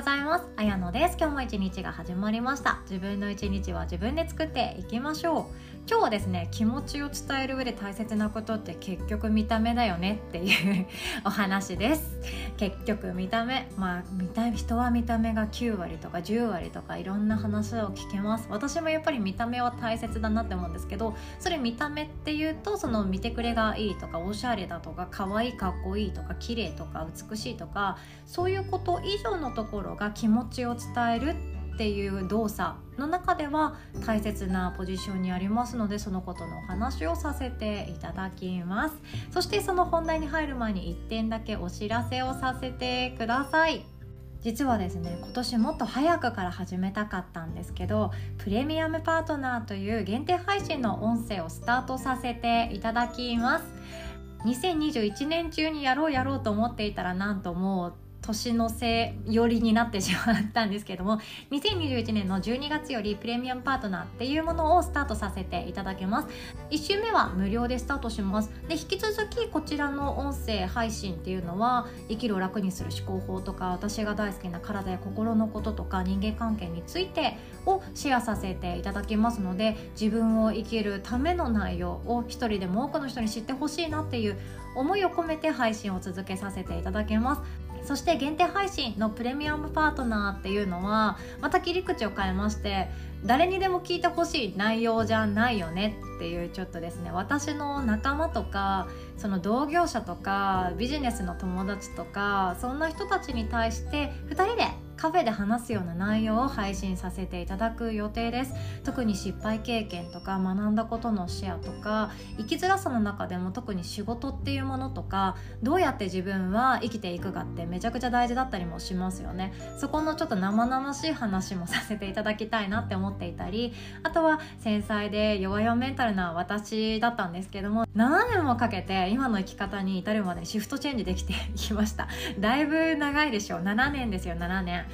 ございます。あやのです。今日も一日が始まりました。自分の一日は自分で作っていきましょう。今日はですね気持ちを伝える上で大切なことって結局見た目だよね。っていう お話です。結局見た目。まあ見た人は見た目が9割とか10割とかいろんな話を聞けます。私もやっぱり見た目は大切だなって思うんですけどそれ見た目っていうとその見てくれがいいとかおしゃれだとか可愛いかっこいいとか綺麗とか美しいとかそういうこと以上のところが気持ちを伝えるっていう動作の中では大切なポジションにありますのでそのことのお話をさせていただきますそしてその本題に入る前に1点だけお知らせをさせてください実はですね今年もっと早くから始めたかったんですけどプレミアムパートナーという限定配信の音声をスタートさせていただきます。2021年中にやろうやろうと思っていたらなんともう年の瀬寄りになってしまったんですけども 2021年の12月よりプレミアムパートナーっていうものをスタートさせていただけます。1週目は無料でスタートします。で引き続きこちらの音声配信っていうのは生きるを楽にする思考法とか私が大好きな体や心のこととか人間関係についてをシェアさせていただきますので自分を生きるための内容を一人でも多くの人に知ってほしいなっていう思いを込めて配信を続けさせていただけます。そして限定配信のプレミアムパートナーっていうのはまた切り口を変えまして誰にでも聞いてほしい内容じゃないよねっていうちょっとですね私の仲間とかその同業者とかビジネスの友達とかそんな人たちに対して2人でカフェで話すような内容を配信させていただく予定です。特に失敗経験とか学んだことのシェアとか生きづらさの中でも特に仕事っていうものとかどうやって自分は生きていくかってめちゃくちゃ大事だったりもしますよね。そこのちょっと生々しい話もさせていただきたいなって思っていたりあとは繊細で弱々メンタルな私だったんですけども7年もかけて今の生き方に至るまでシフトチェンジできていきました。だいぶ長いでしょう。7年ですよ7年。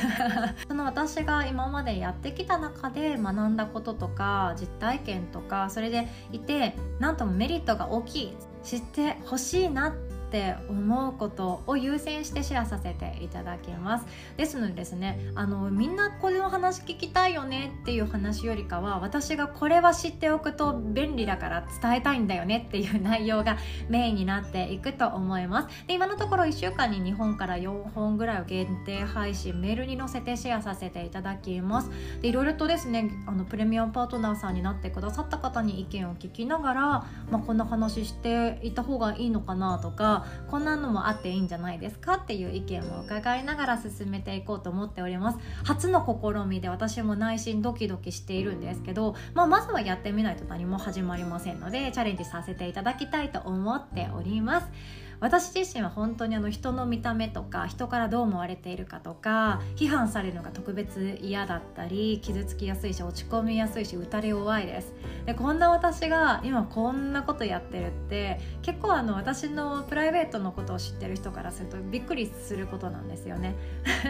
その私が今までやってきた中で学んだこととか実体験とかそれでいてなんともメリットが大きい。知ってほしいなってって思うことを優先してシェアさせていただきます。ですのでですねあのみんなこれの話聞きたいよねっていう話よりかは私がこれは知っておくと便利だから伝えたいんだよねっていう内容がメインになっていくと思います。で今のところ1週間に2本から4本ぐらいを限定配信メールに載せてシェアさせていただきます。でいろいろとですねあのプレミアムパートナーさんになってくださった方に意見を聞きながら、まあ、こんな話していた方がいいのかなとかこんなのもあっていいんじゃないですかっていう意見を伺いながら進めていこうと思っております。初の試みで私も内心ドキドキしているんですけど、まあ、まずはやってみないと何も始まりませんのでチャレンジさせていただきたいと思っております。私自身は本当にあの人の見た目とか人からどう思われているかとか批判されるのが特別嫌だったり傷つきやすいし落ち込みやすいし打たれ弱いです。でこんな私が今こんなことやってるって結構あの私のプライベートのことを知ってる人からするとびっくりすることなんですよね。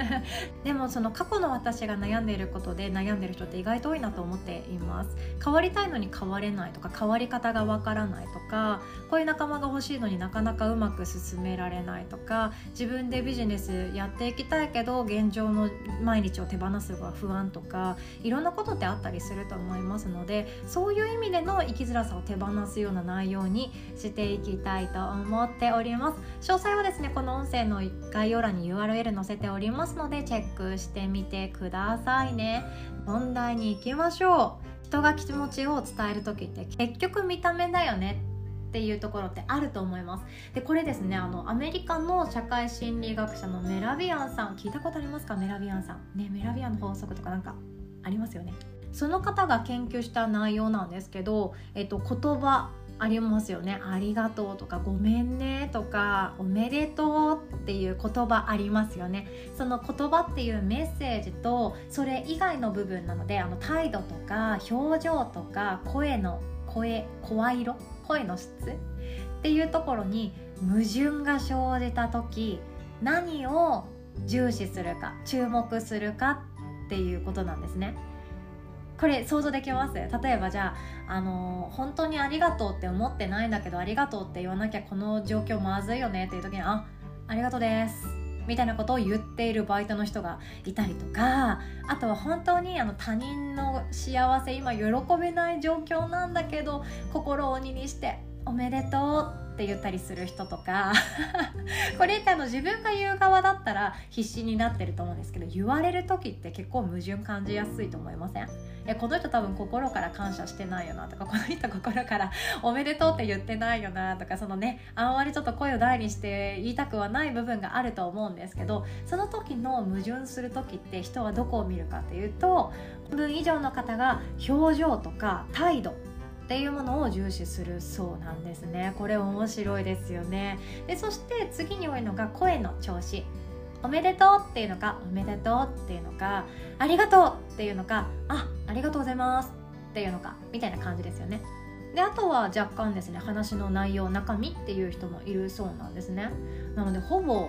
でもその過去の私が悩んでいることで悩んでる人って意外と多いなと思っています。変わりたいのに変われないとか変わり方がわからないとかこういう仲間が欲しいのになかなかうまくく進められないとか自分でビジネスやっていきたいけど現状の毎日を手放すのが不安とかいろんなことってあったりすると思いますのでそういう意味での生きづらさを手放すような内容にしていきたいと思っております。詳細はですねこの音声の概要欄に URL 載せておりますのでチェックしてみてくださいね。問題に行きましょう。人が気持ちを伝える時って結局見た目だよねっていうところってあると思います。でこれですねあのアメリカの社会心理学者のメラビアンさん聞いたことありますか？メラビアンさん。ねメラビアンの法則とかなんかありますよね。その方が研究した内容なんですけど、えっと、言葉ありますよね「ありがとう」とか「ごめんね」とか「おめでとう」っていう言葉ありますよね。その言葉っていうメッセージとそれ以外の部分なのであの態度とか表情とか声の声声色声の質っていうところに矛盾が生じた時何を重視するか注目するかっていうことなんですね。これ想像できます？例えばじゃあ、あのー、本当にありがとうって思ってないんだけどありがとうって言わなきゃこの状況まずいよねっていう時にあありがとうですみたいなことを言っているバイトの人がいたりとかあとは本当にあの他人の幸せ今喜べない状況なんだけど心を鬼にして「おめでとう」って言ったりする人とか これってあの自分が言う側だったら必死になってると思うんですけど言われる時って結構矛盾感じやすいと思いません？えこの人多分心から感謝してないよなとかこの人心からおめでとうって言ってないよなとかそのねあんまりちょっと声を大にして言いたくはない部分があると思うんですけどその時の矛盾する時って人はどこを見るかっていうと分以上の方が表情とか態度っていうものを重視するそうなんですね。これ面白いですよね。でそして次に多いのが声の調子。おめでとうっていうのかおめでとうっていうのかありがとうっていうのかあありがとうございます。っていうのかみたいな感じですよね。であとは若干ですね話の内容中身っていう人もいるそうなんですね。なのでほぼ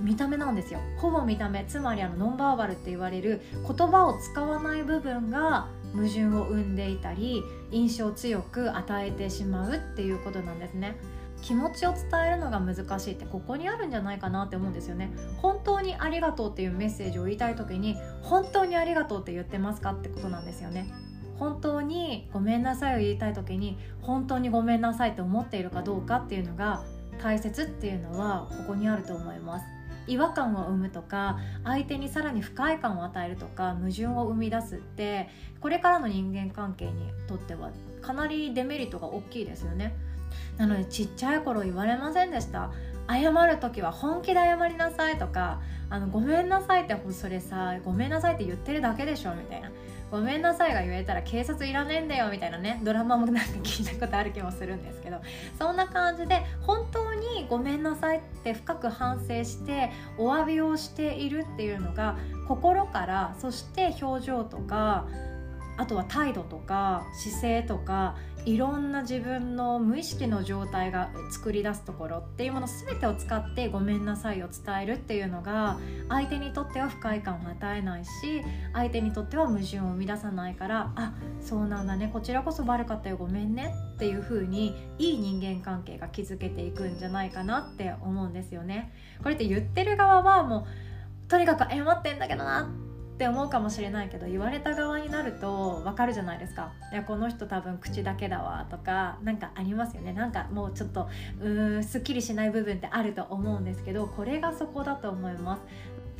見た目なんですよ。ほぼ見た目。つまりあのノンバーバルって言われる言葉を使わない部分が矛盾を生んでいたり印象を強く与えてしまうっていうことなんですね。気持ちを伝えるのが難しいってここにあるんじゃないかなって思うんですよね。本当にありがとうっていうメッセージを言いたい時に本当にありがとうって言ってますかってことなんですよね。本当にごめんなさいを言いたい時に本当にごめんなさいって思っているかどうかっていうのが大切っていうのはここにあると思います。違和感を生むとか相手にさらに不快感を与えるとか矛盾を生み出すってこれからの人間関係にとってはかなりデメリットが大きいですよね。なのでちっちゃい頃言われませんでした。謝る時は本気で謝りなさいとかあのごめんなさいってそれさごめんなさいって言ってるだけでしょみたいな。ごめんなさいが言えたら警察いらねえんだよみたいなねドラマもなんか聞いたことある気もするんですけどそんな感じで本ごめんなさいって深く反省してお詫びをしているっていうのが心からそして表情とかあとは態度とか姿勢とかいろんな自分の無意識の状態が作り出すところっていうもの全てを使って「ごめんなさい」を伝えるっていうのが相手にとっては不快感を与えないし相手にとっては矛盾を生み出さないから「あそうなんだねこちらこそ悪かったよごめんね」っていう風にいい人間関係が築けていくんじゃないかなって思うんですよね。これって言ってる側はもうとにかく謝ってんだけどなって思うかもしれないけど言われた側になると分かるじゃないですか。いやこの人多分口だけだわとか何かありますよね。なんかもうちょっとうーんすっきりしない部分ってあると思うんですけどこれがそこだと思います。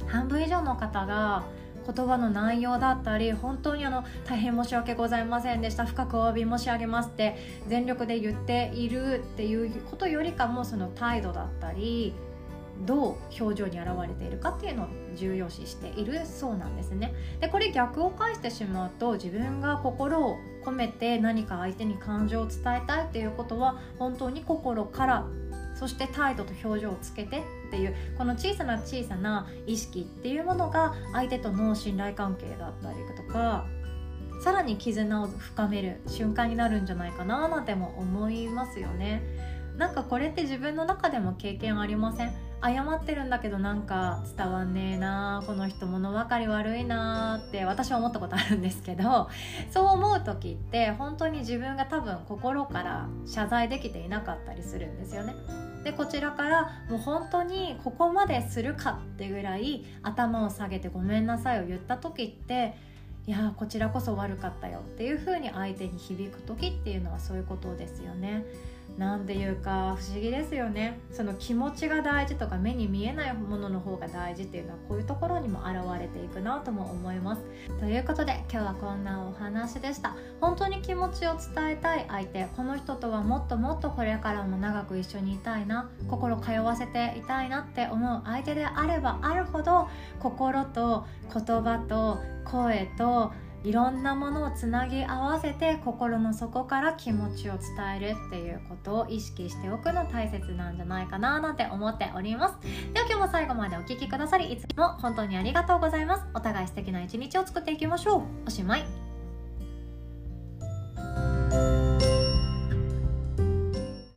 半分以上の方が言葉の内容だったり本当にあの大変申し訳ございませんでした。深くお詫び申し上げますって全力で言っているっていうことよりかもその態度だったりどう表情に現れているかっていうのを重要視しているそうなんですね。でこれ逆を返してしまうと自分が心を込めて何か相手に感情を伝えたいっていうことは本当に心からそして態度と表情をつけてっていうこの小さな小さな意識っていうものが相手との信頼関係だったりとかさらに絆を深める瞬間になるんじゃないかななんても思いますよね。なんかこれって自分の中でも経験ありません？謝ってるんだけどなんか伝わんねえなこの人物分かり悪いなって私は思ったことあるんですけど そう思う時って本当に自分が多分心から謝罪できていなかったりするんですよね。でこちらからもう本当にここまでするかってぐらい頭を下げてごめんなさいを言った時っていやこちらこそ悪かったよっていう風に相手に響く時っていうのはそういうことですよね。なんていうか不思議ですよね。その気持ちが大事とか目に見えないものの方が大事っていうのはこういうところにも現れていくなとも思います。ということで今日はこんなお話でした。本当に気持ちを伝えたい相手この人とはもっともっとこれからも長く一緒にいたいな心通わせていたいなって思う相手であればあるほど心と言葉と声といろんなものをつなぎ合わせて心の底から気持ちを伝えるっていうことを意識しておくの大切なんじゃないかななんて思っております。では今日も最後までお聴きくださりいつも本当にありがとうございます。お互い素敵な一日を作っていきましょう。おしまい。